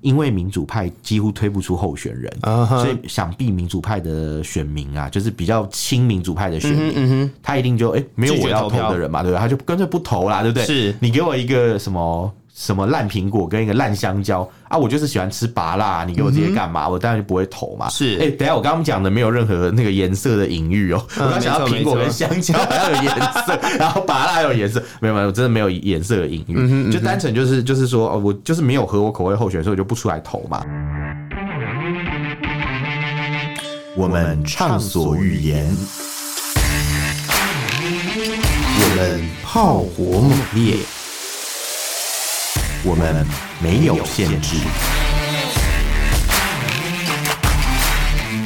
因为民主派几乎推不出候选人，uh huh. 所以想必民主派的选民啊，就是比较亲民主派的选民，他一定就哎、欸、没有我要投的人嘛，对不对？他就干脆不投啦，对不对？是你给我一个什么？什么烂苹果跟一个烂香蕉啊！我就是喜欢吃拔辣，你给我这些干嘛？嗯、我当然就不会投嘛。是，哎、欸，等下我刚刚讲的没有任何那个颜色的隐喻哦。嗯、我刚想到苹果跟香蕉还有颜色，然后拔辣有颜色，没有没有，我真的没有颜色的隐喻，就单纯就是就是说，我就是没有合我口味候选，所以我就不出来投嘛。我们畅所欲言，我们炮火猛烈。我们没有限制。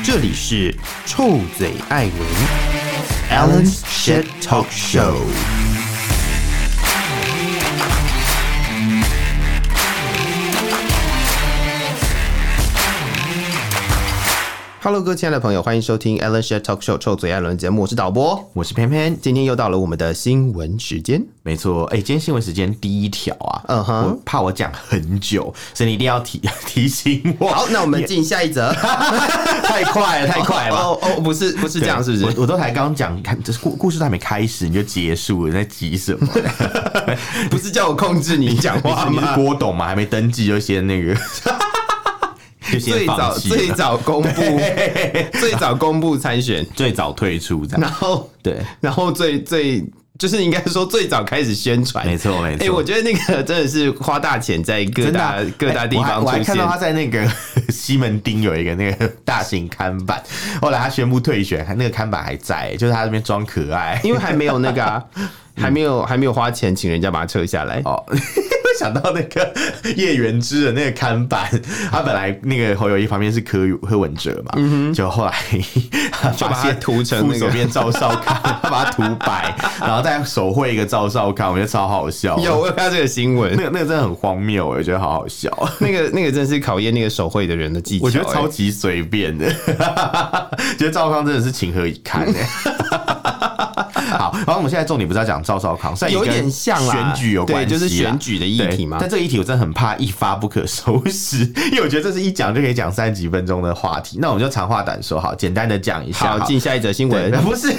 这里是臭嘴艾伦 Alan's Shit Talk Show。Hello，各位亲爱的朋友，欢迎收听 Alan's Shit Talk Show 臭嘴艾伦节目。我是导播，我是偏偏。今天又到了我们的新闻时间。没错，哎、欸，今天新闻时间第一条啊，嗯哼、uh，huh、我怕我讲很久，所以你一定要提 提醒我。好，那我们进下一则。太快了，太快了！哦哦，不是，不是这样，是不是？我我都才刚讲，看这故故事都还没开始你就结束了，你在急什么？不是叫我控制你讲话吗？你是郭董嘛？还没登记就先那个。最早最早公布，最早公布参选，最早退出，然后对，然后最最就是应该说最早开始宣传，没错没错。哎、欸，我觉得那个真的是花大钱在各大、啊、各大地方出现。我还看到他在那个 西门町有一个那个大型看板，后来他宣布退选，那个看板还在，就是他那边装可爱，因为还没有那个、啊，还没有还没有花钱请人家把它撤下来。哦。想到那个 叶元之的那个看板，他本来那个侯友谊旁边是柯柯文哲嘛，就后来就把它涂成那个手边赵少康，他把它涂白，然后再手绘一个赵少康，我觉得超好笑。有我有看到这个新闻，那个那个真的很荒谬，我觉得好好笑。那个那个真是考验那个手绘的人的技巧，我觉得超级随便的，觉得赵康真的是情何以堪呢？好，然后我们现在重点不是要讲赵少康，有点像选举有关系，就是选举的议题嘛。但这个议题我真的很怕一发不可收拾，因为我觉得这是一讲就可以讲三十几分钟的话题。那我们就长话短说，好，简单的讲一下。好，进下一则新闻。不是，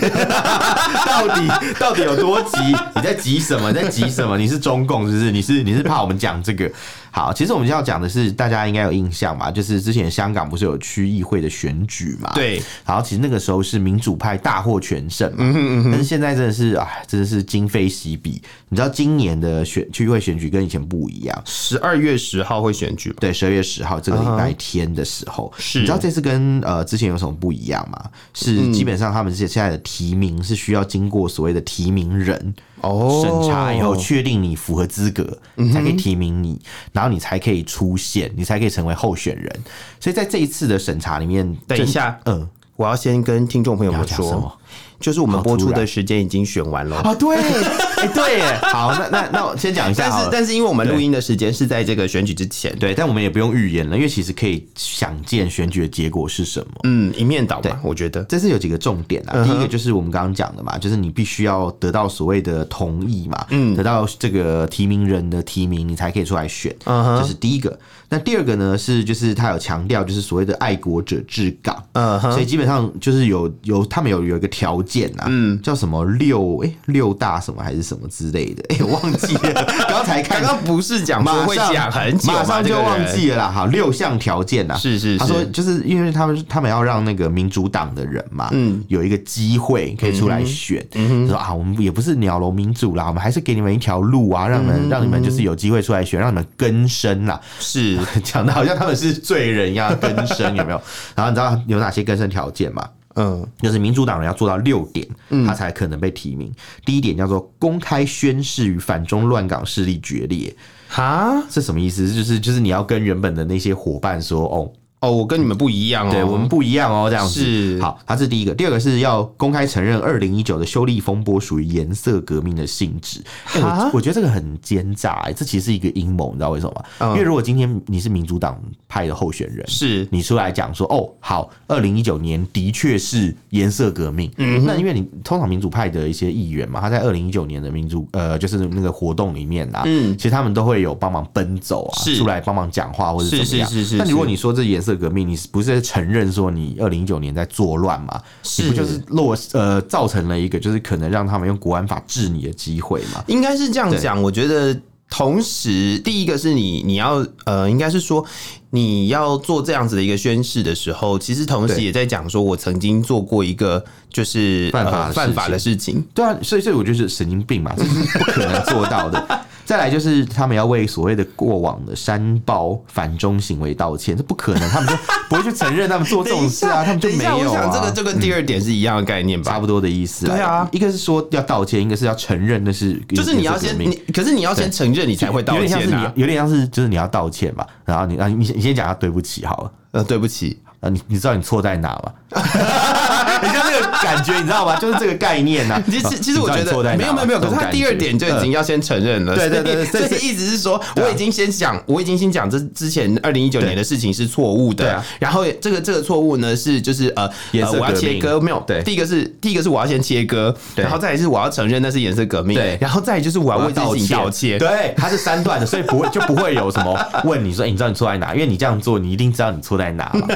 到底到底有多急？你在急什么？你在急什么？你是中共，是不是？你是你是怕我们讲这个？好，其实我们要讲的是，大家应该有印象吧？就是之前香港不是有区议会的选举嘛？对。然后其实那个时候是民主派大获全胜嘛。嗯哼嗯哼。但是现在真的是，啊，真的是今非昔比。你知道今年的选区议会选举跟以前不一样。十二月十号会选举，对，十二月十号这个礼拜天的时候。是。你知道这次跟呃之前有什么不一样吗？是基本上他们现现在的提名是需要经过所谓的提名人。哦，审查以后确定你符合资格，才可以提名你，然后你才可以出现，你才可以成为候选人。所以在这一次的审查里面，等一下，嗯，我要先跟听众朋友们说。就是我们播出的时间已经选完了啊！对，哎，对，好，那那那我先讲一下。但是但是，因为我们录音的时间是在这个选举之前，对，但我们也不用预言了，因为其实可以想见选举的结果是什么。嗯，一面倒吧，我觉得这是有几个重点啊。第一个就是我们刚刚讲的嘛，就是你必须要得到所谓的同意嘛，嗯，得到这个提名人的提名，你才可以出来选。嗯，这是第一个。那第二个呢是，就是他有强调，就是所谓的爱国者治港。嗯，所以基本上就是有有他们有有一个条件。嗯，叫什么六哎、欸、六大什么还是什么之类的哎、欸，我忘记了，刚才看刚刚不是讲马会讲很久，马上就忘记了啦。好，六项条件啊，是是是，他说就是因为他们他们要让那个民主党的人嘛，嗯，有一个机会可以出来选，嗯，说啊，我们也不是鸟笼民主啦，我们还是给你们一条路啊，让你们让你们就是有机会出来选，让你们更生啦，是。讲的好像他们是罪人一样更生，有没有？然后你知道有哪些更生条件吗？嗯，就是民主党人要做到六点，他才可能被提名。嗯、第一点叫做公开宣誓与反中乱港势力决裂，哈，这什么意思？就是就是你要跟原本的那些伙伴说，哦。哦，我跟你们不一样哦，对我们不一样哦，这样子是好。它是第一个，第二个是要公开承认二零一九的修例风波属于颜色革命的性质。欸、我我觉得这个很奸诈、欸，这其实是一个阴谋，你知道为什么吗？嗯、因为如果今天你是民主党派的候选人，是你出来讲说，哦，好，二零一九年的确是颜色革命，嗯，那因为你通常民主派的一些议员嘛，他在二零一九年的民主呃，就是那个活动里面啊，嗯，其实他们都会有帮忙奔走啊，是出来帮忙讲话或者怎么样。是是是是。那如果你说这颜色革命，你不是在承认说你二零一九年在作乱嘛？是就是落呃造成了一个就是可能让他们用国安法治你的机会嘛？应该是这样讲。我觉得同时，第一个是你你要呃，应该是说你要做这样子的一个宣誓的时候，其实同时也在讲说我曾经做过一个就是犯法犯法的事情。对啊，所以所以我就是神经病嘛，这是不可能做到的。再来就是他们要为所谓的过往的山爆反中行为道歉，这不可能，他们就不会去承认他们做这种事啊，他们就没有啊。这个就跟第二点是一样的概念吧，差不多的意思。对啊，一个是说要道歉，一个是要承认那是就是你要先你，可是你要先承认你才会道歉，有点像是你有点像是就是你要道歉嘛，然后你啊你你先讲下对不起好了，呃对不起。你你知道你错在哪吗？你像这个感觉，你知道吗？就是这个概念呢。其实其实我觉得没有没有没有，可是他第二点就已经要先承认了。对对对，所以意思是说，我已经先讲，我已经先讲这之前二零一九年的事情是错误的。然后这个这个错误呢是就是呃我要切割没有？对，第一个是第一个是我要先切割，然后再来是我要承认那是颜色革命。对，然后再来就是我要为这事情道歉。对，它是三段的，所以不会 就不会有什么问你说，你知道你错在哪？因为你这样做，你一定知道你错在哪嘛。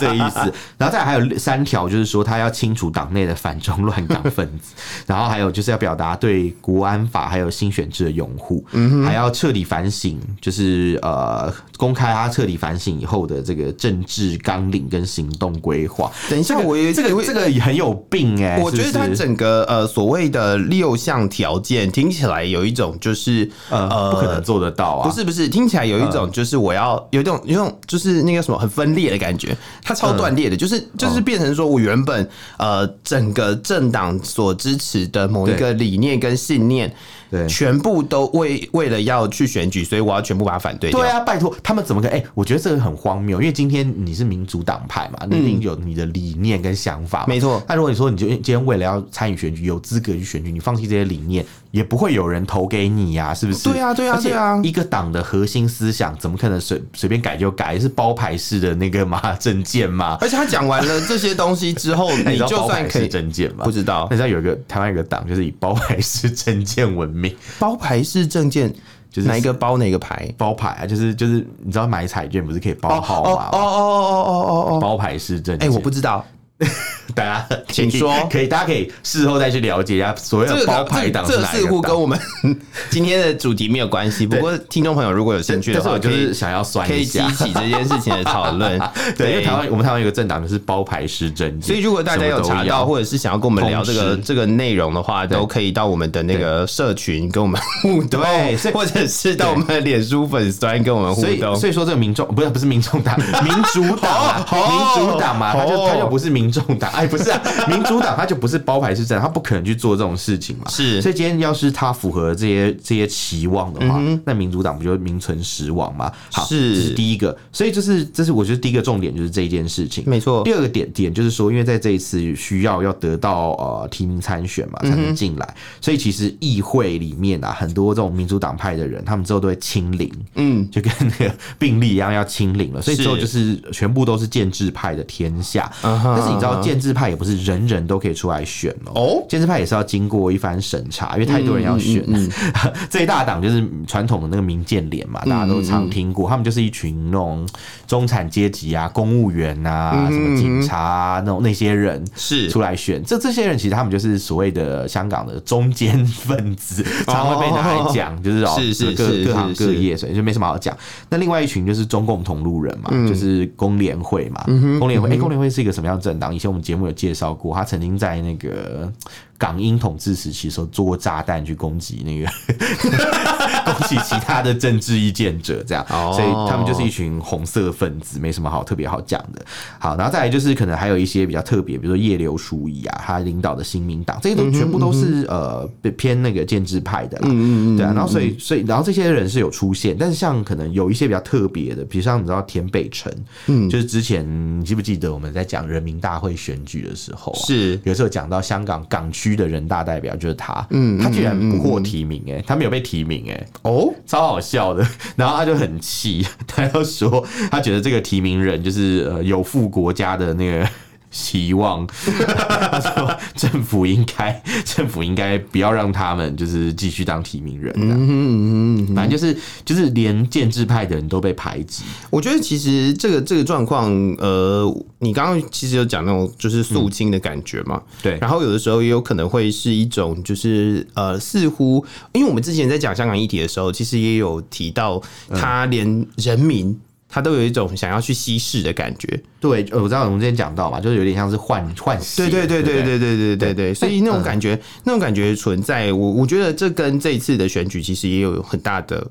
这个意思，然后再还有三条，就是说他要清除党内的反中乱港分子，然后还有就是要表达对国安法还有新选制的拥护，还要彻底反省，就是呃公开他彻底反省以后的这个政治纲领跟行动规划。等一下，我这个这个也很有病哎，我觉得他整个呃所谓的六项条件听起来有一种就是呃不可能做得到啊，不是不是，听起来有一种就是我要有一种有一种就是那个什么很分裂的感觉。它超断裂的，就是就是变成说我原本呃整个政党所支持的某一个理念跟信念。对，全部都为为了要去选举，所以我要全部把它反对掉。对啊，拜托他们怎么可以？哎、欸，我觉得这个很荒谬，因为今天你是民主党派嘛，你一定有你的理念跟想法。没错。那如果你说你就今天为了要参与选举，有资格去选举，你放弃这些理念，也不会有人投给你呀、啊，是不是？对啊，对啊，对啊。一个党的核心思想怎么可能随随便改就改？是包牌式的那个嘛 证件嘛？而且他讲完了这些东西之后，你就算可以证件嘛？不知道。那知道有一个台湾有个党就是以包牌式证件闻名，包牌。还是证件，就是哪一个包哪个牌？包牌啊，就是就是，你知道买彩券不是可以包号码吗？哦哦哦哦哦哦哦，包牌式证件。哎，我不知道。大家请说，可以，大家可以事后再去了解一下所谓的包牌党。这似乎跟我们 今天的主题没有关系。不过听众朋友如果有兴趣的话，就是想要酸一下，可以激起这件事情的讨论。对，因为台湾我们台湾有个政党就是包牌式证件，所以如果大家有查到或者是想要跟我们聊这个这个内容的话，都可以到我们的那个社群跟我们互动，对，或者是到我们的脸书粉专跟我们互动。所以说这个民众不是不是民众党，民主党，民主党嘛，他就他就不是民众党，哎，不是啊。民主党他就不是包牌是这样，他不可能去做这种事情嘛。是，所以今天要是他符合这些这些期望的话，那民主党不就名存实亡吗？好，是，这是第一个。所以就是这是我觉得第一个重点就是这一件事情，没错。第二个点点就是说，因为在这一次需要要得到呃提名参选嘛，才能进来，所以其实议会里面啊，很多这种民主党派的人，他们之后都会清零，嗯，就跟那个病例一样要清零了。所以之后就是全部都是建制派的天下。但是你知道建制派也不是人人都可以出来选哦，建制派也是要经过一番审查，因为太多人要选。这一大党就是传统的那个民建联嘛，大家都常听过，他们就是一群那种中产阶级啊、公务员啊、什么警察啊那种那些人是。出来选。这这些人其实他们就是所谓的香港的中间分子，常会被拿来讲，就是哦，是各各行各业，所以就没什么好讲。那另外一群就是中共同路人嘛，就是工联会嘛，工联会。哎，工联会是一个什么样的政党？以前我们节目有介绍过。他曾经在那个港英统治时期的时候做过炸弹去攻击那个 攻击其他的政治意见者，这样，哦、所以他们就是一群红色分子，没什么好特别好讲的。好，然后再来就是可能还有一些比较特别，比如说叶刘淑仪啊，他领导的新民党，这些都全部都是、嗯、呃偏那个建制派的啦，嗯嗯嗯。对啊。然后所以所以然后这些人是有出现，但是像可能有一些比较特别的，比如像你知道田北辰，嗯，就是之前你记不记得我们在讲人民大会选举的时候、啊，是。有时候讲到香港港区的人大代表就是他，嗯，他居然不获提名、欸，哎，他没有被提名、欸，哎，哦，超好笑的。然后他就很气，他要说他觉得这个提名人就是呃有负国家的那个。希望他说 政府应该政府应该不要让他们就是继续当提名人，嗯嗯嗯，反正就是就是连建制派的人都被排挤。我觉得其实这个这个状况，呃，你刚刚其实有讲那种就是肃清的感觉嘛，对。然后有的时候也有可能会是一种就是呃，似乎因为我们之前在讲香港议题的时候，其实也有提到他连人民。他都有一种想要去稀释的感觉，对，我知道我们之前讲到嘛，就是有点像是换换血，对对对对对？对对对对，所以那种感觉，那种感觉存在，我我觉得这跟这一次的选举其实也有很大的。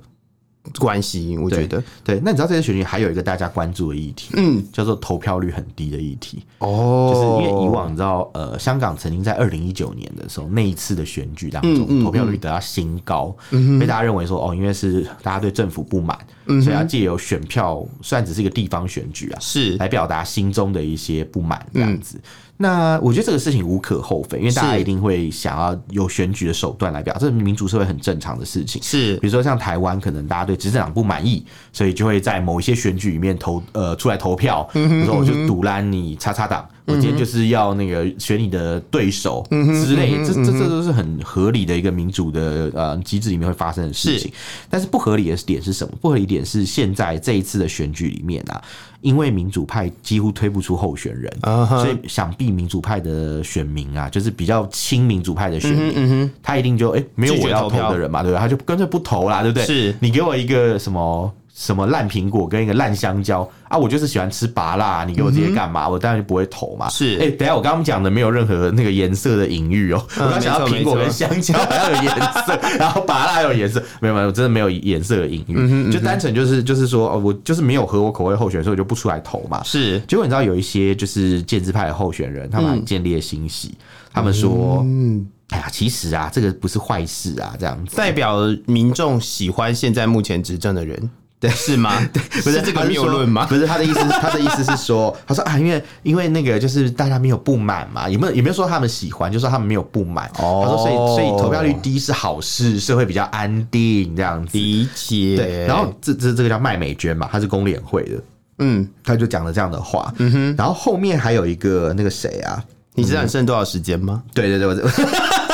关系，我觉得。对，对。那你知道这些选举还有一个大家关注的议题，嗯，叫做投票率很低的议题。哦，就是因为以往你知道，呃，香港曾经在二零一九年的时候那一次的选举当中，嗯嗯、投票率得到新高，嗯、被大家认为说，哦，因为是大家对政府不满，嗯、所以要借由选票，虽然只是一个地方选举啊，是。来表达心中的一些不满这样子。嗯那我觉得这个事情无可厚非，因为大家一定会想要有选举的手段来表达，这是民主社会很正常的事情。是，比如说像台湾，可能大家对执政党不满意，所以就会在某一些选举里面投呃出来投票，比如说我就堵拦你叉叉党。我今天就是要那个选你的对手之类，这这这都是很合理的一个民主的呃机制里面会发生的事情。但是不合理的点是什么？不合理点是现在这一次的选举里面啊，因为民主派几乎推不出候选人，所以想必民主派的选民啊，就是比较亲民主派的选民，他一定就哎没有我要投的人嘛，对不对？他就干脆不投啦，对不对？是你给我一个什么？什么烂苹果跟一个烂香蕉啊！我就是喜欢吃芭乐，你给我这些干嘛？嗯、我当然就不会投嘛。是，哎、欸，等下我刚刚讲的没有任何那个颜色的隐喻哦。嗯、我刚讲到苹果跟香蕉还有颜色，然后芭乐还有颜色，没有没有，我真的没有颜色的隐喻，就单纯就是就是说，哦，我就是没有合我口味候选人，所以我就不出来投嘛。是，结果你知道有一些就是建制派的候选人，他们很见猎心喜，嗯、他们说，嗯，哎呀，其实啊，这个不是坏事啊，这样子代表民众喜欢现在目前执政的人。对，是吗？对，不是这个谬论吗？不是他的意思，他的意思是说，他说啊，因为因为那个就是大家没有不满嘛，也没有也没有说他们喜欢，就说他们没有不满。哦，他说所以所以投票率低是好事，社会比较安定这样子。理解。对，然后这这这个叫麦美娟嘛，她是工联会的，嗯，他就讲了这样的话。嗯哼，然后后面还有一个那个谁啊？你知道你剩多少时间吗？对对对，我。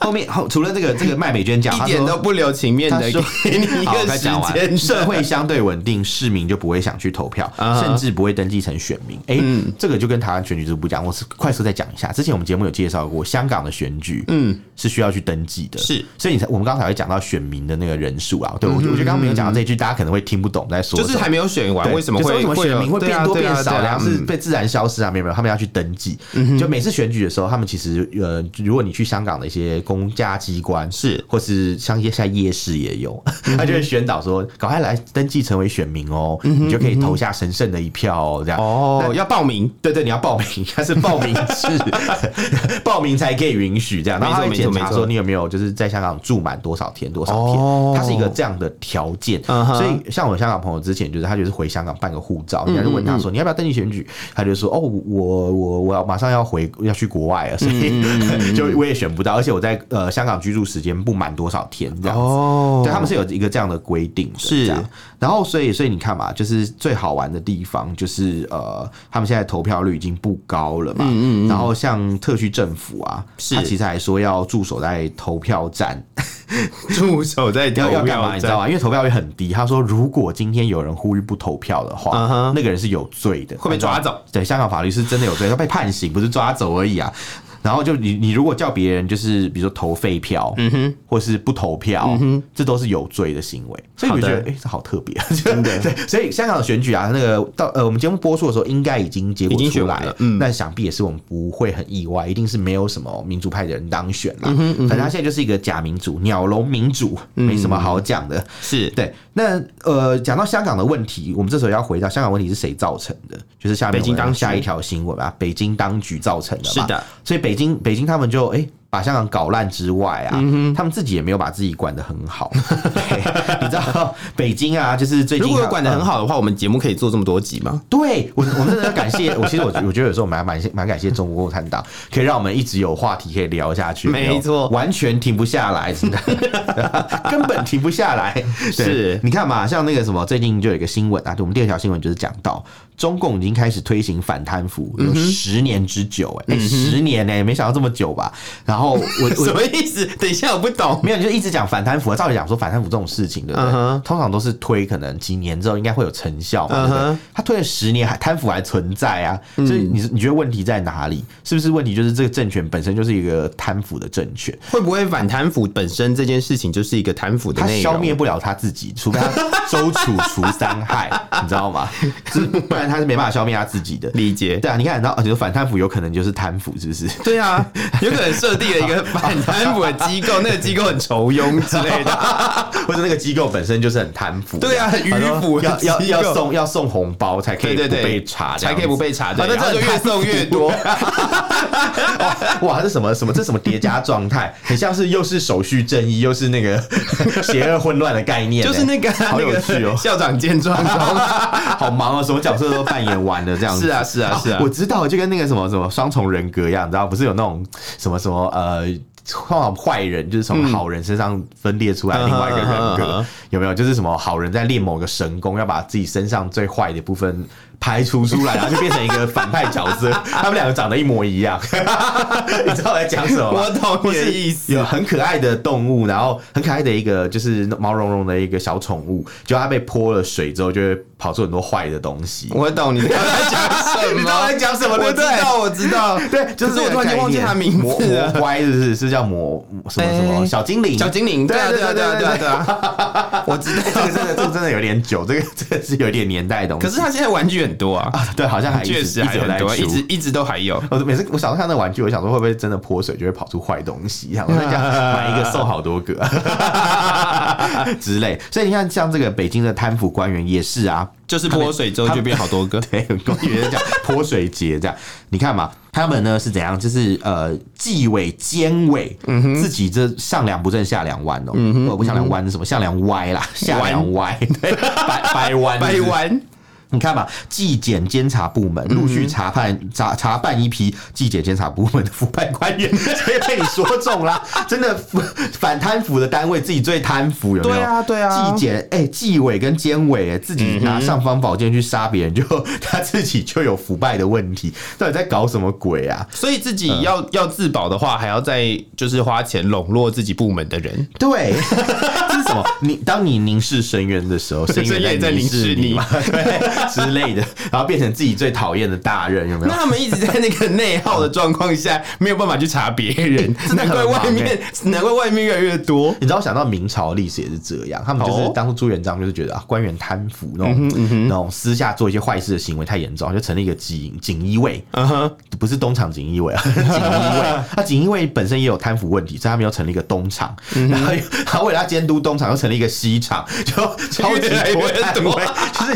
后面后除了这个这个麦美娟讲，一点都不留情面的给你一个 时间，社会相对稳定，市民就不会想去投票，甚至不会登记成选民。哎，这个就跟台湾选举制不讲。我是快速再讲一下，之前我们节目有介绍过，香港的选举，嗯，是需要去登记的，是。所以你才我们刚才会讲到选民的那个人数啊，对，我觉得刚刚没有讲到这一句，大家可能会听不懂在说，就是还没有选完，为什么会为什么选民会变多变少？然后是被自然消失啊？没有没有，他们要去登记。就每次选举的时候，他们其实呃，如果你去香港的一些公家机关。是，或是像夜下夜市也有，他就会宣导说，赶快来登记成为选民哦，你就可以投下神圣的一票哦，这样。哦，要报名，对对，你要报名，他是报名制，报名才可以允许这样，然后他会检查说你有没有就是在香港住满多少天多少天，它是一个这样的条件，所以像我香港朋友之前就是他就是回香港办个护照，人家就问他说你要不要登记选举，他就说哦，我我我要马上要回要去国外了，所以就我也选不到，而且我在呃香港居住。时间不满多少天这样子，oh, 对他们是有一个这样的规定的，是这样。然后，所以，所以你看嘛，就是最好玩的地方，就是呃，他们现在投票率已经不高了嘛。嗯嗯。然后，像特区政府啊，是他其实还说要驻守在投票站，驻守在投票站，你知道吗？因为投票率很低。他说，如果今天有人呼吁不投票的话，uh huh. 那个人是有罪的，会被抓走。对，香港法律是真的有罪，要被判刑，不是抓走而已啊。然后就你你如果叫别人就是比如说投废票，嗯哼，或是不投票，嗯哼，这都是有罪的行为。所以我觉得，哎、欸，这好特别，真的。对，所以香港的选举啊，那个到呃我们节目播出的时候，应该已经结果出来了，嗯，但想必也是我们不会很意外，一定是没有什么民主派的人当选了。嗯哼，嗯哼，反正他现在就是一个假民主、鸟笼民主，没什么好讲的。是对。那呃，讲到香港的问题，我们这时候要回到香港问题是谁造成的？就是下面北京当下一条新闻啊，北京当局造成的。是的，所以北京北京他们就哎。欸把香港搞烂之外啊，嗯、他们自己也没有把自己管得很好。你知道北京啊，就是最近如果有管得很好的话，嗯、我们节目可以做这么多集吗？对，我我们真的要感谢 我。其实我我觉得有时候我们还蛮蛮感谢中国共产党，可以让我们一直有话题可以聊下去。没错错，完全停不下来，真的 根本停不下来。是，你看嘛，像那个什么，最近就有一个新闻啊，就我们第二条新闻就是讲到。中共已经开始推行反贪腐有十年之久，哎、欸，十年呢、欸，没想到这么久吧？然后我 什么意思？等一下我不懂，没有，就一直讲反贪腐。照理讲说反贪腐这种事情，对不对？通常都是推可能几年之后应该会有成效嘛，对不对？他推了十年，还贪腐还存在啊？所以你你觉得问题在哪里？是不是问题就是这个政权本身就是一个贪腐的政权？会不会反贪腐本身这件事情就是一个贪腐的？他消灭不了他自己，除非他 周楚除三害，你知道吗？就是不然。他是没办法消灭他自己的理解，对啊，你看，然后而且反贪腐有可能就是贪腐，是不是？对啊，有可能设定了一个反贪腐的机构，那个机构很酬庸之类的，或者那个机构本身就是很贪腐。对啊，很迂腐，要要要送要送红包才可以不被查，才可以不被查。反正这就越送越多。哇，这什么什么这什么叠加状态？很像是又是手续正义，又是那个邪恶混乱的概念，就是那个好有趣哦。校长见状好忙啊，什么角色都扮演完了这样子。是啊是啊是啊，我知道，就跟那个什么什么双重人格一样，你知道不是有那种什么什么呃，坏人就是从好人身上分裂出来另外一个人格，有没有？就是什么好人在练某个神功，要把自己身上最坏的部分。排除出来，然后就变成一个反派角色。他们两个长得一模一样，你知道我在讲什么吗？我懂你的意思。有很可爱的动物，然后很可爱的一个就是毛茸茸的一个小宠物，就它被泼了水之后，就会跑出很多坏的东西。我懂你在讲什么？你在讲什么？我知道，我知道。对，就是我突然间忘记它名字。魔乖是不是？是叫魔什么什么小精灵？小精灵。对啊对啊对啊对啊对啊！我知道这个真的这个真的有点久，这个这个是有点年代的东西。可是它现在玩具很多啊，对，好像还确实还有在出，一直一直都还有。我每次我小时候看那玩具，我想说会不会真的泼水就会跑出坏东西？然后在家 买一个送好多个之类。所以你看，像这个北京的贪腐官员也是啊，就是泼水之后就变好多个。对，官员讲泼水节这样，你看嘛，他们呢是怎样？就是呃，纪委监委自己这上梁不正下梁歪哦，我不上梁弯是什么？下梁歪啦，下梁歪，对，掰掰弯，掰弯。你看吧，纪检监察部门陆续查判查查办一批纪检监察部门的腐败官员，所以被你说中啦，真的反贪腐的单位自己最贪腐，有没有？对啊，对啊。纪检哎，纪委跟监委哎，自己拿尚方宝剑去杀别人，就 他自己就有腐败的问题，到底在搞什么鬼啊？所以自己要要自保的话，还要再就是花钱笼络自己部门的人。对，这是什么？你当你凝视深渊的时候，深渊也在凝视你嘛？对。之类的，然后变成自己最讨厌的大人，有没有？那他们一直在那个内耗的状况下，没有办法去查别人，难怪外面，难怪外面越来越多。你知道，想到明朝历史也是这样，他们就是当初朱元璋就是觉得啊，官员贪腐那种那种私下做一些坏事的行为太严重，就成立一个锦锦衣卫，不是东厂锦衣卫啊，锦衣卫。那锦衣卫本身也有贪腐问题，所以他们又成立一个东厂，然后他为了监督东厂，又成立一个西厂，就超级多单位，就是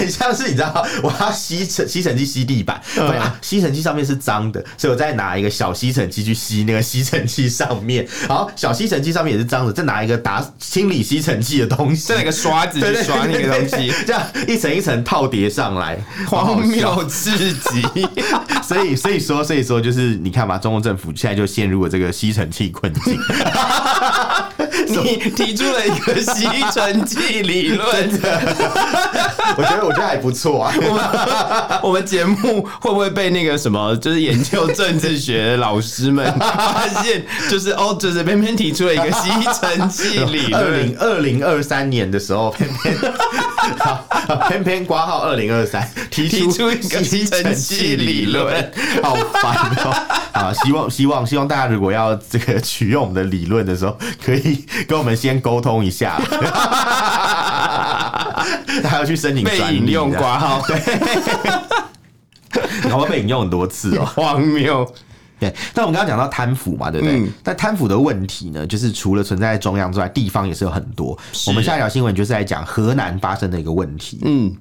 很。像是你知道，我要吸尘吸尘器吸地板，对啊，吸尘器上面是脏的，所以我再拿一个小吸尘器去吸那个吸尘器上面，然后小吸尘器上面也是脏的，再拿一个打清理吸尘器的东西，再拿个刷子去刷那个东西，这样一层一层套叠上来，荒谬至极。所以所以说所以说就是你看嘛，中国政府现在就陷入了这个吸尘器困境。你提出了一个吸尘器理论。我觉得我觉得还不错啊。我们我们节目会不会被那个什么，就是研究政治学的老师们发现，就是 哦，就是偏偏提出了一个吸尘器理论。二零二零二三年的时候，偏偏 偏偏挂号二零二三提出一个吸尘器理论，好烦哦。啊，希望希望希望大家如果要这个取用我们的理论的时候，可以跟我们先沟通一下。还要去申请专利，被引用挂号，对，然后被引用很多次哦，荒谬。对，但我们刚刚讲到贪腐嘛，对不对？嗯、但贪腐的问题呢，就是除了存在中央之外，地方也是有很多。我们下一条新闻就是在讲河南发生的一个问题。嗯，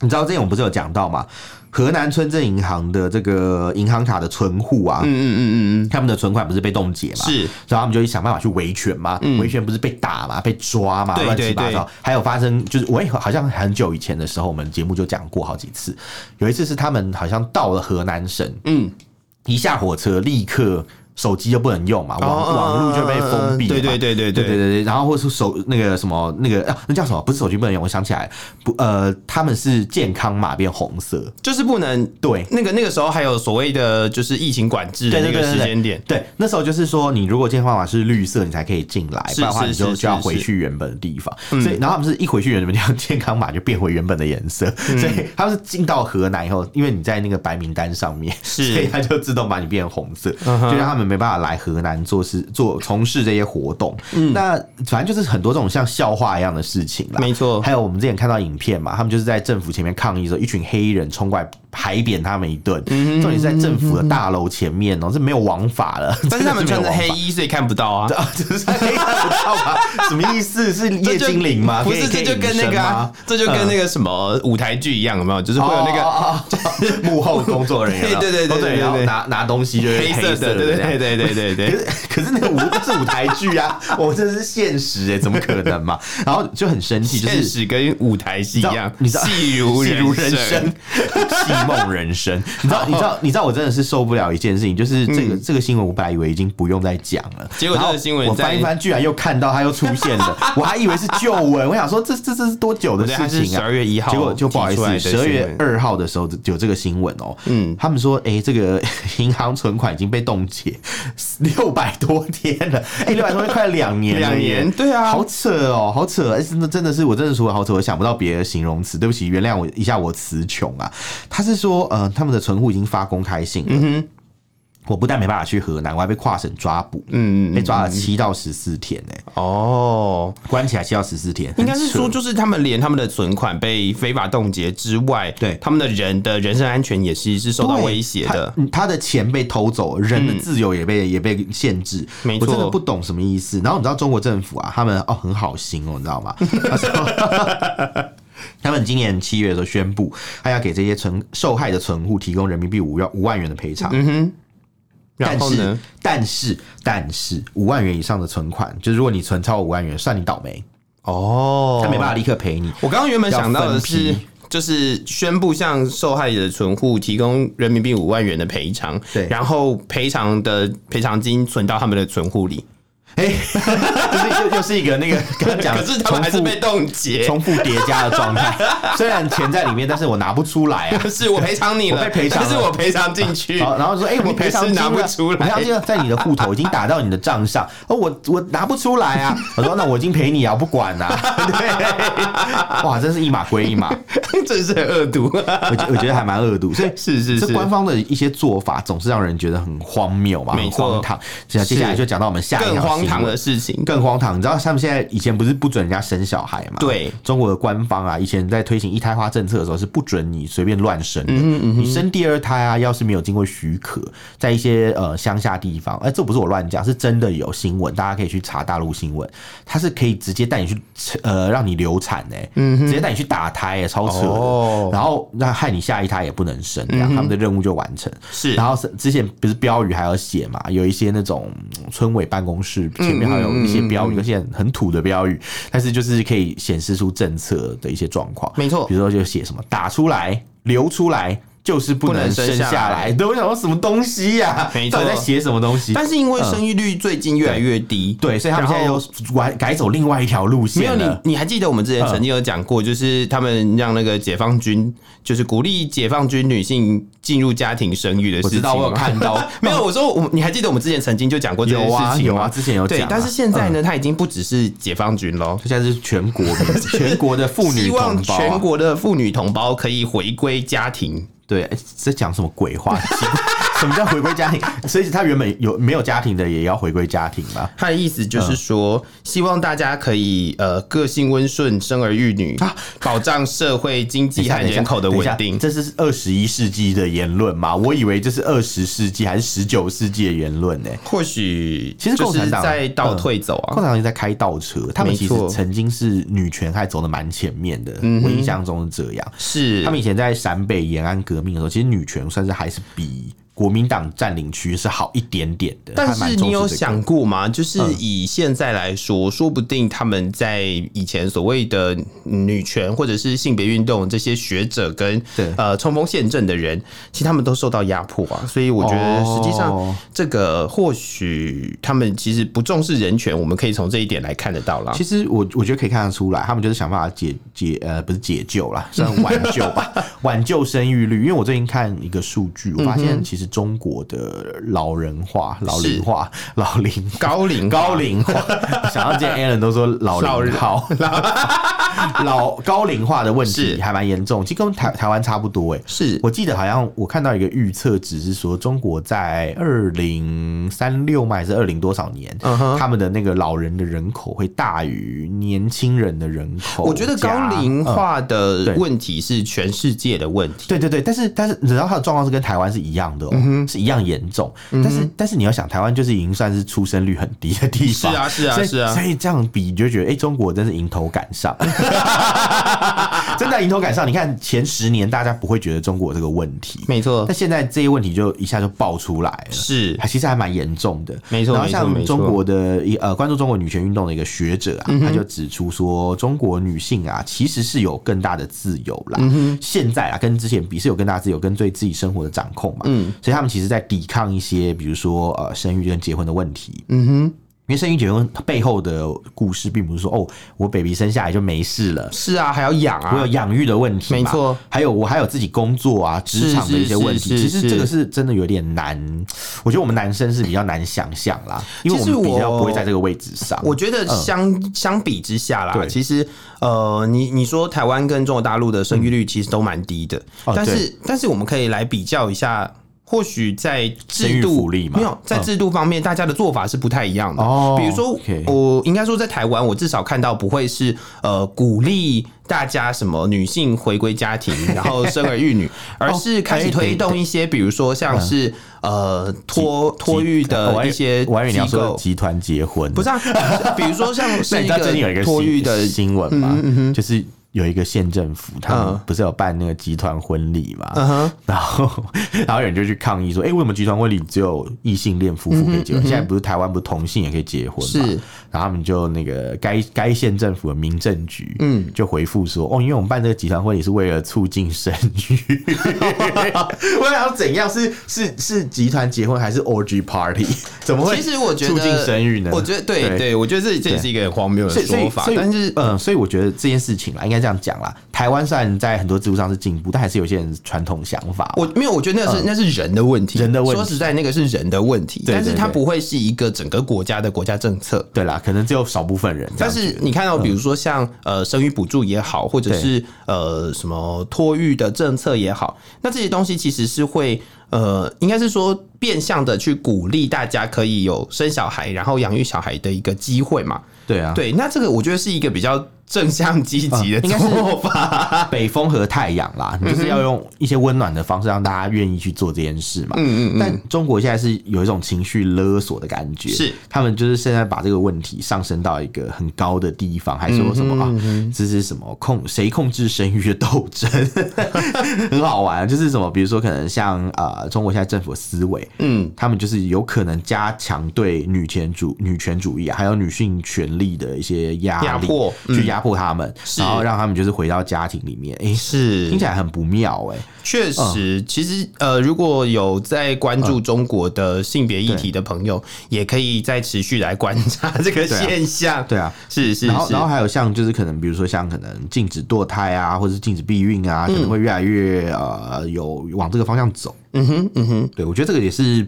你知道之前我们不是有讲到吗？河南村镇银行的这个银行卡的存户啊，嗯嗯嗯嗯嗯，他们的存款不是被冻结嘛？是，然后他们就想办法去维权嘛，维权不是被打嘛，被抓嘛，乱七八糟。还有发生就是，我也好像很久以前的时候，我们节目就讲过好几次。有一次是他们好像到了河南省，嗯，一下火车立刻。手机就不能用嘛，网网路就被封闭。对对对对对对对。然后或是手那个什么那个啊，那叫什么？不是手机不能用，我想起来，不呃，他们是健康码变红色，就是不能对。那个那个时候还有所谓的就是疫情管制的那个时间点，对，那时候就是说你如果健康码是绿色，你才可以进来，不然的话你就就要回去原本的地方。所以然后他们是一回去原本的地方，健康码就变回原本的颜色。所以他们是进到河南以后，因为你在那个白名单上面，所以他就自动把你变红色，就让他们没办法来河南做事、做从事这些活动，嗯，那反正就是很多这种像笑话一样的事情啦。没错，还有我们之前看到影片嘛，他们就是在政府前面抗议的时候，一群黑衣人冲过来排扁他们一顿。嗯，重点是在政府的大楼前面哦、喔，这没有王法了。但是他们穿着黑衣，所以看不到啊。就是看不到吗？什么意思？是夜精灵吗？不是，这就跟那个、啊，这就跟那个什么舞台剧一样，有没有？就是会有那个 幕后工作人员，对对对对，然后拿拿东西就是黑色的，对对对对对对对。可是那个舞是舞台剧啊，我这是现实哎，怎么可能嘛？然后就很生气，就是现实跟舞台戏一样，你知道，戏如戏如人生，戏梦人生。你知道，你知道，你知道，我真的是受不了一件事情，就是这个这个新闻，我本来以为已经不用再讲了，结果这个新闻我翻一翻，居然又看到它又出现了，我还以为是旧闻，我想说这这这是多久的事情啊？十二月一号，结果就不好意思，十二月二号的时候有这个新闻哦。嗯，他们说，哎，这个银行存款已经被冻结六百多天了，哎、欸，六百多天快两年了，两年，对啊，好扯哦，好扯，哎、欸，真的真的是，我真的除了好扯，我想不到别的形容词，对不起，原谅我一下，我词穷啊。他是说，呃，他们的存户已经发公开信了。嗯我不但没办法去河南，我还被跨省抓捕，嗯，被抓了七到十四天呢。哦，关起来七到十四天，应该是说，就是他们连他们的存款被非法冻结之外，对他们的人的人身安全也是是受到威胁的。他的钱被偷走，人的自由也被也被限制。没错，我真的不懂什么意思。然后你知道中国政府啊，他们哦很好心哦，你知道吗？他 们今年七月的时候宣布，他要给这些存受害的存户提供人民币五要五万元的赔偿。嗯哼。但是，但是，但是，五万元以上的存款，就是如果你存超过五万元，算你倒霉哦，他没办法立刻赔你。我刚刚原本想到的是，就是宣布向受害者的存户提供人民币五万元的赔偿，对，然后赔偿的赔偿金存到他们的存户里。哎，就是又又是一个那个 刚刚讲，可是他们还是被冻结，重复叠加的状态。虽然钱在里面，但是我拿不出来啊！是我赔偿你了，被赔偿，但是我赔偿进去。然后说，哎，我赔偿拿不出来，赔偿在你的户头已经打到你的账上，哦，我我拿不出来啊！我说，那我已经赔你啊，我不管啊。对，哇，真是一码归一码，真是很恶毒。我觉我觉得还蛮恶毒，所以是是是，官方的一些做法总是让人觉得很荒谬嘛，很荒唐。接下来就讲到我们下一条。荒唐的事情更荒唐，你知道他们现在以前不是不准人家生小孩吗？对，中国的官方啊，以前在推行一胎化政策的时候是不准你随便乱生的。嗯嗯，你生第二胎啊，要是没有经过许可，在一些呃乡下地方，哎、欸，这不是我乱讲，是真的有新闻，大家可以去查大陆新闻，他是可以直接带你去呃让你流产哎，嗯，直接带你去打胎哎，超扯的，然后那害你下一胎也不能生，这样他们的任务就完成。是，然后是之前不是标语还要写嘛，有一些那种村委办公室。前面还有一些标语，有些很土的标语，但是就是可以显示出政策的一些状况。没错，比如说就写什么“打出来，流出来”。就是不能生下来。对，我想说什么东西呀、到底在写什么东西？但是因为生育率最近越来越低，对，对，所以他们现在又改改走另外一条路线。没有你，你还记得我们之前曾经有讲过，就是他们让那个解放军，就是鼓励解放军女性进入家庭生育的事情。我知道，我有看到。没有，我说我，你还记得我们之前曾经就讲过这个事情吗？有啊，之前有讲。对，但是现在呢，他已经不只是解放军喽，现在是全国 全国的妇女同胞，希望全国的妇女同胞可以回归家庭。对，在讲什么鬼话？什么叫回归家庭？所以他原本有没有家庭的也要回归家庭嘛？他的意思就是说，嗯、希望大家可以呃个性温顺，生儿育女，啊、保障社会经济和人口的稳定。这是二十一世纪的言论吗？我以为这是二十世纪还是十九世纪的言论呢？或许其实共产党在倒退走啊，共产党在开倒车。他们其实曾经是女权还走的蛮前面的，我印象中是这样。是他们以前在陕北延安革命的时候，其实女权算是还是比。国民党占领区是好一点点的，但是你有想过吗？就是以现在来说，嗯、说不定他们在以前所谓的女权或者是性别运动这些学者跟呃冲锋陷阵的人，其实他们都受到压迫啊。所以我觉得实际上这个或许他们其实不重视人权，我们可以从这一点来看得到啦。其实我我觉得可以看得出来，他们就是想办法解解呃不是解救啦，算挽救吧，挽救生育率。因为我最近看一个数据，我发现其实。中国的老人化、老龄化、老龄高龄高龄化，想要见 Alan 都说老龄好，老 老高龄化的问题还蛮严重，其实跟台台湾差不多诶。是。我记得好像我看到一个预测只是说，中国在二零三六嘛还是二零多少年，他们的那个老人的人口会大于年轻人的人口。我觉得高龄化的问题是全世界的问题。对对对，但是但是你知道他的状况是跟台湾是一样的哦。是一样严重，但是但是你要想，台湾就是已经算是出生率很低的地方，是啊是啊是啊，所以这样比你就觉得，哎，中国真是迎头赶上，真的迎头赶上。你看前十年大家不会觉得中国这个问题，没错，但现在这些问题就一下就爆出来了，是，还其实还蛮严重的，没错。然后像中国的一呃关注中国女权运动的一个学者啊，他就指出说，中国女性啊其实是有更大的自由啦，现在啊跟之前比是有更大自由跟对自己生活的掌控嘛，嗯，所以他们其实。在抵抗一些，比如说呃，生育跟结婚的问题。嗯哼，因为生育结婚背后的故事，并不是说哦，我 baby 生下来就没事了。是啊，还要养啊，我有养育的问题。没错，还有我还有自己工作啊，职场的一些问题。其实这个是真的有点难。我觉得我们男生是比较难想象啦，因为我们比较不会在这个位置上。我觉得相相比之下啦，其实呃，你你说台湾跟中国大陆的生育率其实都蛮低的，但是但是我们可以来比较一下。或许在制度没有在制度方面，大家的做法是不太一样的。哦，比如说，我应该说在台湾，我至少看到不会是呃鼓励大家什么女性回归家庭，然后生儿育女，而是开始推动一些，比如说像是呃托托育的一些机构集团结婚，不是啊？比如说像 是一个托育的新闻嘛，就是。有一个县政府，他们不是有办那个集团婚礼嘛？嗯、哼然后，然后有人就去抗议说：“哎、欸，为什么集团婚礼只有异性恋夫妇可以结婚？嗯嗯、现在不是台湾不是同性也可以结婚吗？”是。然后他们就那个该该县政府的民政局，嗯，就回复说：“哦，因为我们办这个集团婚礼是为了促进生育。” 我想怎样？是是是集团结婚还是 orgy party？怎么会？其实我觉得促进生育呢？我觉得对对，对，我觉得这这也是一个很荒谬的说法。但是嗯，所以我觉得这件事情啦，应该。这样讲啦，台湾虽然在很多制度上是进步，但还是有些人传统想法。我没有，我觉得那是、嗯、那是人的问题，人的问题。说实在，那个是人的问题，但是它不会是一个整个国家的国家政策。对啦，可能只有少部分人。但是你看到，比如说像呃生育补助也好，或者是呃什么托育的政策也好，那这些东西其实是会呃，应该是说变相的去鼓励大家可以有生小孩，然后养育小孩的一个机会嘛。对啊，对，那这个我觉得是一个比较。正向积极的做法，北风和太阳啦，你就是要用一些温暖的方式让大家愿意去做这件事嘛。嗯嗯，但中国现在是有一种情绪勒索的感觉，是他们就是现在把这个问题上升到一个很高的地方，还说什么啊，这是什么控谁控制生育的斗争，很好玩。就是什么，比如说可能像呃，中国现在政府的思维，嗯，他们就是有可能加强对女权主女权主义啊，还有女性权利的一些压力，去压。压迫他们，然后让他们就是回到家庭里面。哎，是听起来很不妙哎。确实，其实呃，如果有在关注中国的性别议题的朋友，也可以再持续来观察这个现象。对啊，是是。然后然后还有像就是可能比如说像可能禁止堕胎啊，或者是禁止避孕啊，可能会越来越呃有往这个方向走。嗯哼嗯哼，对，我觉得这个也是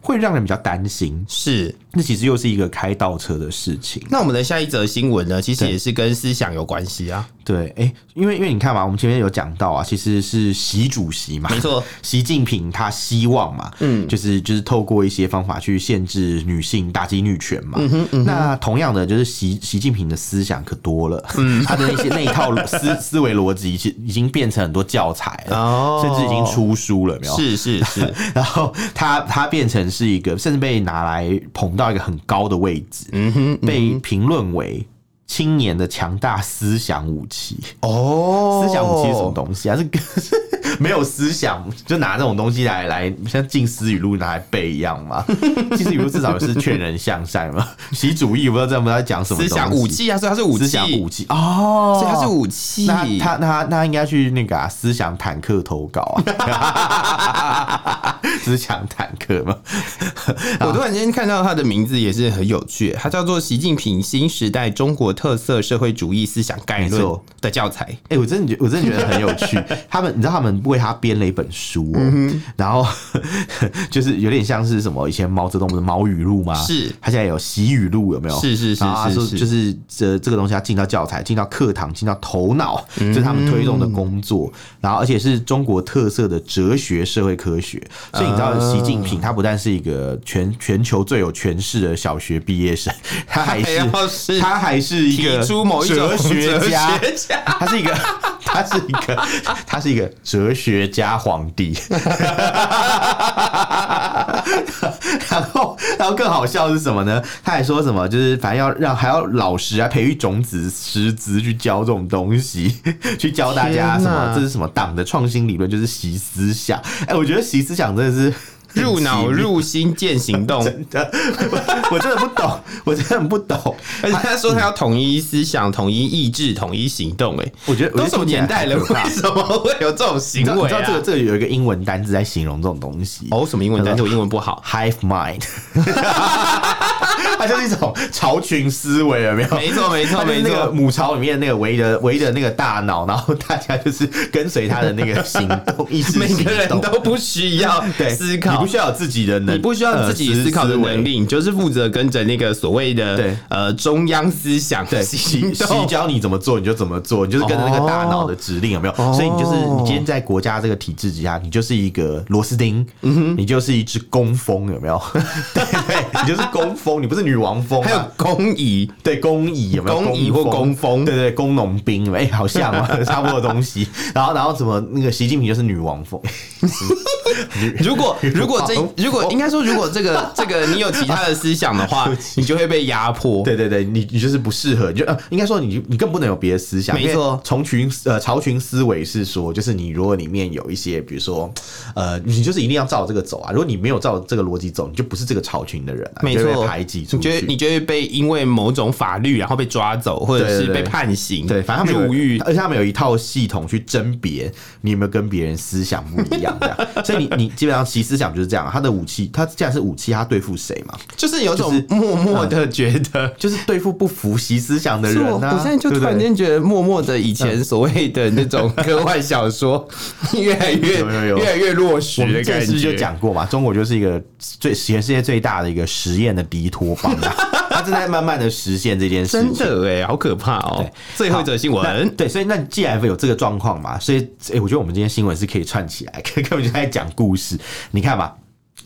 会让人比较担心。是。那其实又是一个开倒车的事情。那我们的下一则新闻呢，其实也是跟思想有关系啊。对，哎、欸，因为因为你看嘛，我们前面有讲到啊，其实是习主席嘛，没错，习近平他希望嘛，嗯，就是就是透过一些方法去限制女性、打击女权嘛。嗯哼，嗯哼，那同样的，就是习习近平的思想可多了，嗯，他的那些那一套 思思维逻辑，其实已经变成很多教材了，哦，甚至已经出书了，有没有？是是是。然后他他变成是一个，甚至被拿来捧到一个很高的位置，嗯哼，被评论为青年的强大思想武器。哦，思想武器是什么东西啊？是没有思想就拿这种东西来来像近思语录拿来背一样吗？近思语录至少是劝人向善嘛。习主义不知道在不在讲什么思想武器啊？所以它是武器，思想武器哦，所以它是武器。那他那他应该去那个啊，思想坦克投稿啊。思想坦克吗？我突然间看到他的名字也是很有趣，他叫做《习近平新时代中国特色社会主义思想概论》的教材。哎、欸，我真的觉，我真的觉得很有趣。他们，你知道他们为他编了一本书哦、喔，嗯、然后 就是有点像是什么以前毛泽东的毛语录吗？是，他现在有习语录，有没有？是是是，他说就是这这个东西要进到教材，进到课堂，进到头脑，这是他们推动的工作。然后而且是中国特色的哲学社会科学，所以。你知道习近平他不但是一个全全球最有权势的小学毕业生，他还是他还是一个哲学家，他是一个他是一个他是一个哲学家皇帝。然后然后更好笑的是什么呢？他还说什么就是反正要让还要老师啊培育种子师资去教这种东西，去教大家什么这是什么党的创新理论，就是习思想。哎，我觉得习思想真的是。入脑入心见行动，真的，我真的不懂，我真的很不懂。而且他说他要统一思想、统一意志、统一行动。哎，我觉得都什么年代了，为什么会有这种行为？你知道这个这个有一个英文单字在形容这种东西哦？什么英文单字？我英文不好。Hive mind，它就是一种巢群思维，有没有？没错没错没错。那个母巢里面那个唯一的唯一的那个大脑，然后大家就是跟随它的那个行动意识，每个人都不需要思考。你不需要有自己的能，你不需要自己思考的能力，你就是负责跟着那个所谓的对呃中央思想对，习教你怎么做你就怎么做，你就是跟着那个大脑的指令有没有？所以你就是你今天在国家这个体制之下，你就是一个螺丝钉，嗯哼，你就是一只工蜂有没有？对对，你就是工蜂，你不是女王蜂，还有工蚁，对工蚁有没有？工蚁或工蜂，对对，工农兵哎，好像啊，差不多的东西。然后然后什么那个习近平就是女王蜂？如果如果这如果应该说，如果这个这个你有其他的思想的话，你就会被压迫。对对对，你你就是不适合，你就呃，应该说你你更不能有别的思想。没错，从群呃巢群思维是说，就是你如果里面有一些，比如说呃，你就是一定要照这个走啊。如果你没有照这个逻辑走，你就不是这个巢群的人啊，没错，排挤出去。你觉得你觉得被因为某种法律然后被抓走，或者是被判刑。对，反正他们入狱，而且他们有一套系统去甄别你有没有跟别人思想不一样这样。所以你你基本上其思想就是这样，他的武器，他既然是武器，他对付谁嘛？就是有种默默的觉得，就是对付不服习思想的人啊。我现在就突然间觉得，默默的以前所谓的那种科幻小说，越来越越来越落实的感觉。是不是就讲过嘛？中国就是一个最全世界最大的一个实验的敌托邦啊，他正在慢慢的实现这件事。真的哎，好可怕哦！最后一则新闻，对，所以那既然有这个状况嘛，所以哎，我觉得我们今天新闻是可以串起来，根本就在讲故事。你看吧。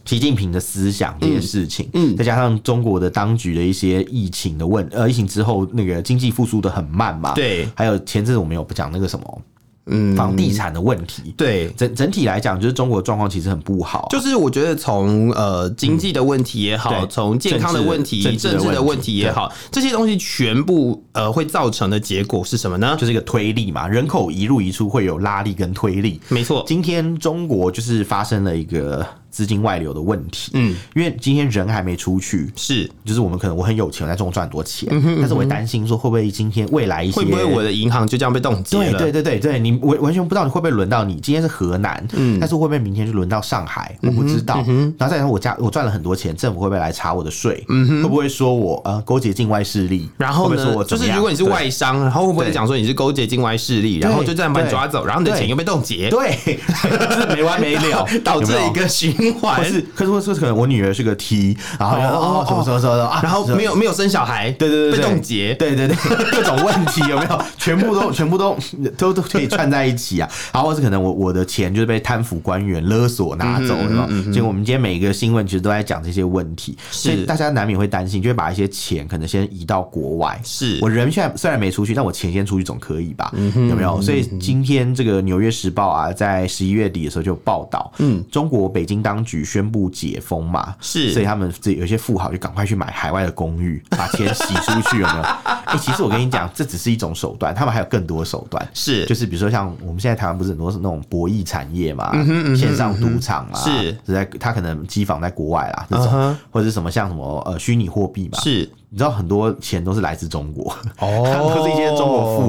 习近平的思想这些事情，嗯，再加上中国的当局的一些疫情的问，呃，疫情之后那个经济复苏的很慢嘛，对，还有前阵子我们有不讲那个什么，嗯，房地产的问题，对，整整体来讲，就是中国状况其实很不好，就是我觉得从呃经济的问题也好，从健康的问题、政治的问题也好，这些东西全部呃会造成的结果是什么呢？就是一个推力嘛，人口一入一出会有拉力跟推力，没错。今天中国就是发生了一个。资金外流的问题。嗯，因为今天人还没出去，是，就是我们可能我很有钱，我在中国赚很多钱，嗯哼但是我会担心说会不会今天未来一些会不会我的银行就这样被冻结了？对对对对，你完完全不知道你会不会轮到你。今天是河南，嗯，但是会不会明天就轮到上海？我不知道。然后再说我家我赚了很多钱，政府会不会来查我的税？嗯哼，会不会说我呃勾结境外势力？然后呢，就是如果你是外商，然后会不会讲说你是勾结境外势力，然后就这样把你抓走，然后你的钱又被冻结？对，就是没完没了，导致一个循 环。是，可是说可能我女儿是个 T，然后哦什么什么什么啊，然后没有没有生小孩，对对对，被冻结，对对对，各种问题有没有？全部都全部都都都可以串在一起啊！然后或是可能我我的钱就是被贪腐官员勒索拿走了。结果我们今天每一个新闻其实都在讲这些问题，所以大家难免会担心，就会把一些钱可能先移到国外。是我人现在虽然没出去，但我钱先出去总可以吧？有没有？所以今天这个《纽约时报》啊，在十一月底的时候就报道，嗯，中国北京当局宣布解封嘛，是，所以他们这有些富豪就赶快去买海外的公寓，把钱洗出去，有没有？哎，其实我跟你讲，这只是一种手段，他们还有更多手段，是，就是比如说像我们现在台湾不是很多是那种博弈产业嘛，线上赌场啊，是，在他可能机房在国外啦，这种或者是什么像什么呃虚拟货币嘛，是。你知道很多钱都是来自中国，哦，都是一些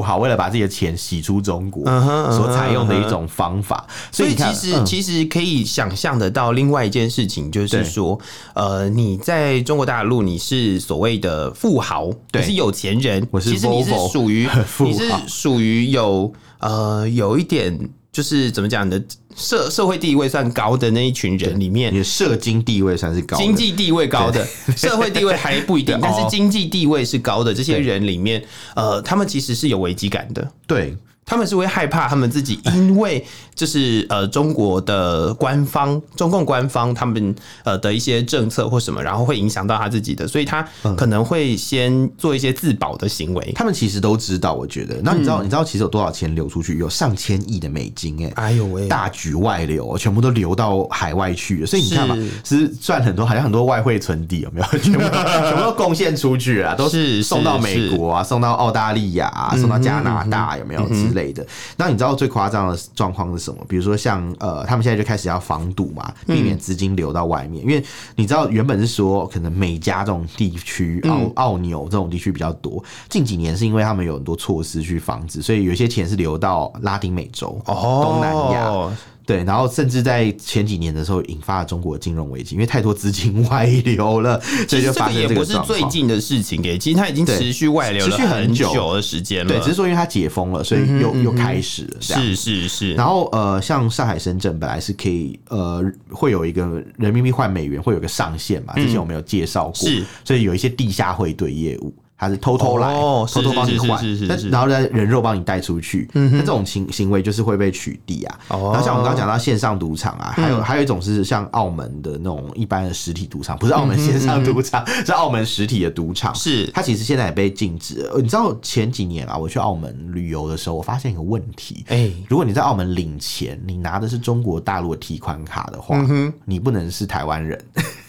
中国富豪为了把自己的钱洗出中国所采用的一种方法。所以其实其实可以想象得到另外一件事情，就是说，呃，你在中国大陆你是所谓的富豪，你是有钱人，其实你是属于 你是属于有呃有一点。就是怎么讲的，社社会地位算高的那一群人里面，你的社经地位算是高的，经济地位高的，社会地位还不一定，但是经济地位是高的这些人里面，呃，他们其实是有危机感的，对。他们是会害怕他们自己，因为就是呃中国的官方、中共官方他们呃的一些政策或什么，然后会影响到他自己的，所以他可能会先做一些自保的行为。他们其实都知道，我觉得。那你知道你知道其实有多少钱流出去？有上千亿的美金哎！哎呦喂！大举外流，全部都流到海外去了。所以你看嘛，是赚很多，好像很多外汇存底有没有？全部 全部都贡献出去了，都是送到美国啊，送到澳大利亚啊，送到加拿大有没有之？类的，那你知道最夸张的状况是什么？比如说像呃，他们现在就开始要防堵嘛，避免资金流到外面。因为你知道原本是说可能美加这种地区、澳澳纽这种地区比较多，近几年是因为他们有很多措施去防止，所以有些钱是流到拉丁美洲、东南亚。对，然后甚至在前几年的时候引发了中国的金融危机，因为太多资金 外流了，所以就发生这个状况。这个也不是最近的事情，给其实它已经持续外流了很久的时间了。对，只是说因为它解封了，所以又、嗯、又开始了。是是是。然后呃，像上海、深圳本来是可以呃，会有一个人民币换美元会有个上限嘛，之前我们有介绍过，是，所以有一些地下汇兑业务。他是偷偷来，偷偷帮你换，然后再，人肉帮你带出去。那这种行行为就是会被取缔啊。然后像我们刚刚讲到线上赌场啊，还有还有一种是像澳门的那种一般的实体赌场，不是澳门线上赌场，是澳门实体的赌场。是它其实现在也被禁止了。你知道前几年啊，我去澳门旅游的时候，我发现一个问题。哎，如果你在澳门领钱，你拿的是中国大陆的提款卡的话，你不能是台湾人。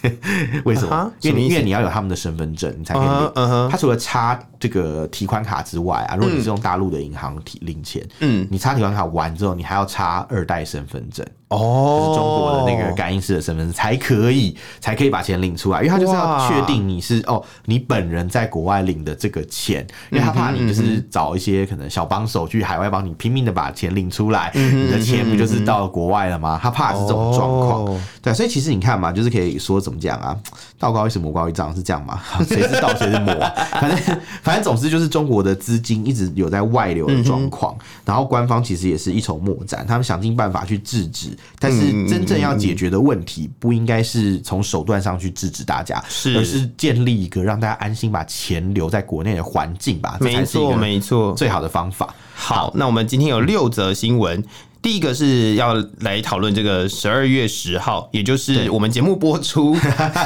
为什么？因为因为你要有他们的身份证，你才可以领。他除了插这个提款卡之外啊，如果你是用大陆的银行提领钱，嗯，你插提款卡完之后，你还要插二代身份证。哦，就是中国的那个感应式的身份证才可以，才可以把钱领出来，因为他就是要确定你是哦，你本人在国外领的这个钱，因为他怕你就是找一些可能小帮手去海外帮你拼命的把钱领出来，你的钱不就是到了国外了吗？他怕是这种状况，对，所以其实你看嘛，就是可以说怎么讲啊，道高一尺，魔高一丈是这样吗？谁是道谁是魔？反正反正总之就是中国的资金一直有在外流的状况，然后官方其实也是一筹莫展，他们想尽办法去制止。但是真正要解决的问题，不应该是从手段上去制止大家，是而是建立一个让大家安心把钱留在国内的环境吧。没错，没错，最好的方法。好，那我们今天有六则新闻。第一个是要来讨论这个十二月十号，也就是我们节目播出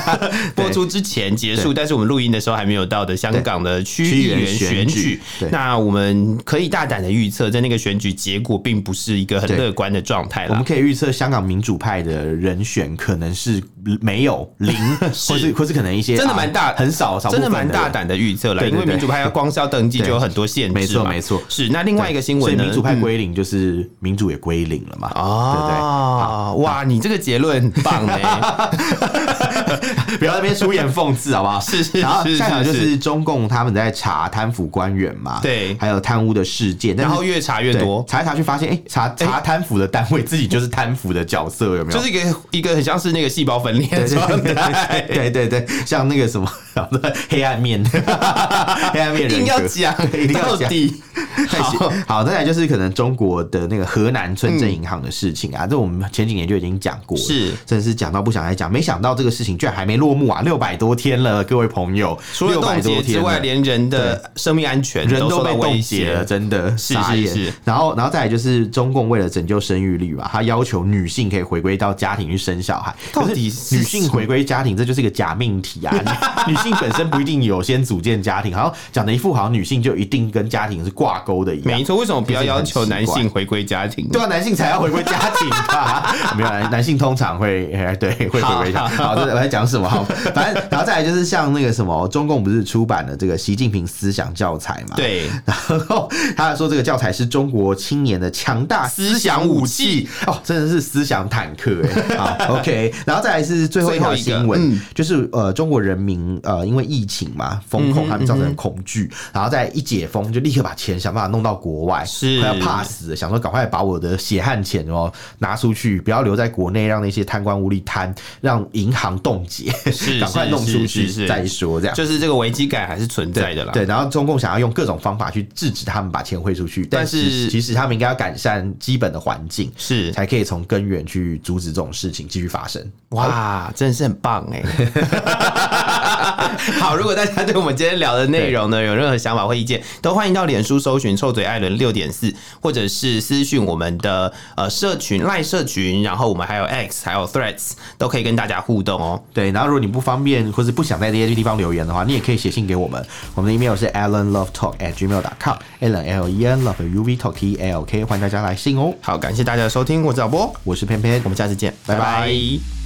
播出之前结束，但是我们录音的时候还没有到的香港的区议员选举。那我们可以大胆的预测，在那个选举结果并不是一个很乐观的状态。我们可以预测，香港民主派的人选可能是没有零，或是或是可能一些真的蛮大很少少，真的蛮大胆的预测了。因为民主派要光是要登记就有很多限制，没错没错。是那另外一个新闻，所以民主派归零就是民主也归。零了嘛？哦，对不对？啊！哇，你这个结论很棒哎！不要在那边出言讽刺好不好？是是。然后下场就是中共他们在查贪腐官员嘛，对，还有贪污的事件，然后越查越多，查一查去发现，哎，查查贪腐的单位自己就是贪腐的角色，有没有？就是一个一个很像是那个细胞分裂状态，对对对，像那个什么 黑暗面，黑暗面人一定要讲，一定要讲。好，好，再来就是可能中国的那个河南村镇银行的事情啊，这我们前几年就已经讲过了，是，真的是讲到不想再讲，没想到这个事情居然还没落幕啊，六百多天了，各位朋友，除了冻结之外，连人的生命安全人都被冻结了，真的是是是。然后，然后再来就是中共为了拯救生育率嘛，他要求女性可以回归到家庭去生小孩，到底女性回归家庭，这就是一个假命题啊！女性本身不一定有先组建家庭，好像讲的一副好像女性就一定跟家庭是挂钩的一样。没错，为什么不要要求男性回归家庭？对啊，男性才要回归家庭吧？没有，男男性通常会哎 对会回归家庭。好，我在讲什么？好，反正然后再来就是像那个什么，中共不是出版了这个习近平思想教材嘛？对，然后他说这个教材是中国青年的强大思想武器哦，真的是思想坦克哎。好，OK，然后再来是最后一条新闻，嗯、就是呃，中国人民呃因为疫情嘛，封控他们造成恐惧，然后再一解封就立刻把钱想办法弄到国外，是快要怕死，想说赶快把我的血汗钱哦拿出去，不要留在国内，让那些贪官污吏贪，让银行冻结，是 赶快弄出去再说，这样就是这个危机感还是存在的啦。对，然后中共想要用各种方法去制止他们把钱汇出去，但是其实他们应该要改善基本的环境，是才可以从根源去阻止这种事情继续发生。哇，真的是很棒哎！好，如果大家对我们今天聊的内容呢有任何想法或意见，都欢迎到脸书搜寻“臭嘴艾伦六点四”，或者是私讯我们的呃社群赖社群，然后我们还有 X 还有 Threads 都可以跟大家互动哦。对，然后如果你不方便或是不想在这些地方留言的话，你也可以写信给我们，我们的 email 是 allenlovetalk at gmail dot com，allen l e n love u v talk t l k，欢迎大家来信哦。好，感谢大家的收听，我是小波，我是偏偏，我们下次见，拜拜。